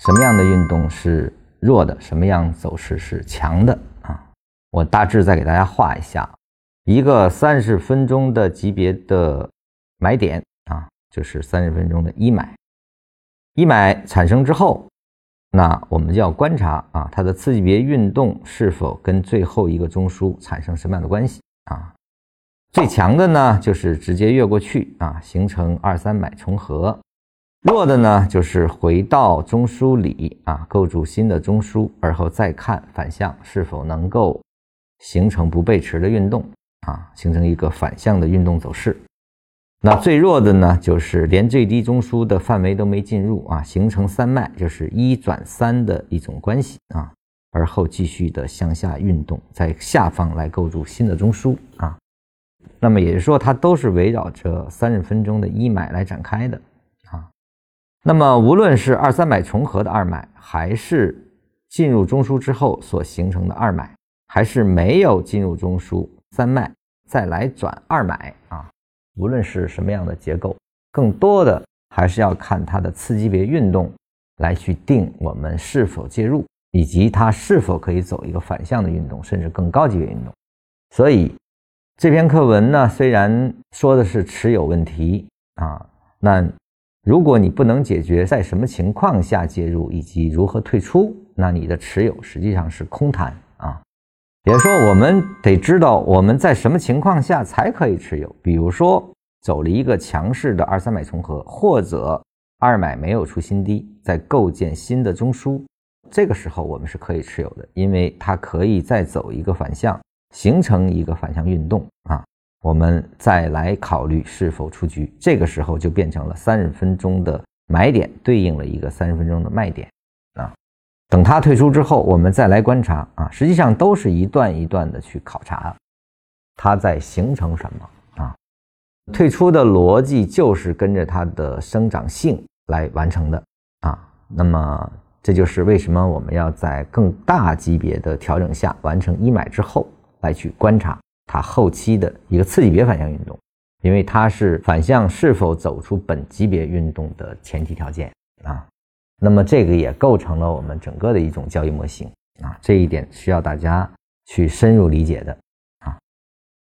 什么样的运动是弱的，什么样走势是强的啊？我大致再给大家画一下，一个三十分钟的级别的买点啊，就是三十分钟的一买，一买产生之后，那我们就要观察啊，它的次级别运动是否跟最后一个中枢产生什么样的关系啊？最强的呢，就是直接越过去啊，形成二三买重合。弱的呢，就是回到中枢里啊，构筑新的中枢，而后再看反向是否能够形成不背驰的运动啊，形成一个反向的运动走势。那最弱的呢，就是连最低中枢的范围都没进入啊，形成三脉，就是一转三的一种关系啊，而后继续的向下运动，在下方来构筑新的中枢啊。那么也就是说，它都是围绕着三十分钟的一买来展开的。那么，无论是二三买重合的二买，还是进入中枢之后所形成的二买，还是没有进入中枢三卖再来转二买啊，无论是什么样的结构，更多的还是要看它的次级别运动来去定我们是否介入，以及它是否可以走一个反向的运动，甚至更高级别运动。所以这篇课文呢，虽然说的是持有问题啊，那。如果你不能解决在什么情况下介入以及如何退出，那你的持有实际上是空谈啊。也就说，我们得知道我们在什么情况下才可以持有。比如说，走了一个强势的二三买重合，或者二买没有出新低，在构建新的中枢，这个时候我们是可以持有的，因为它可以再走一个反向，形成一个反向运动啊。我们再来考虑是否出局，这个时候就变成了三十分钟的买点对应了一个三十分钟的卖点啊。等它退出之后，我们再来观察啊，实际上都是一段一段的去考察它在形成什么啊。退出的逻辑就是跟着它的生长性来完成的啊。那么这就是为什么我们要在更大级别的调整下完成一买之后来去观察。它后期的一个次级别反向运动，因为它是反向是否走出本级别运动的前提条件啊，那么这个也构成了我们整个的一种交易模型啊，这一点需要大家去深入理解的。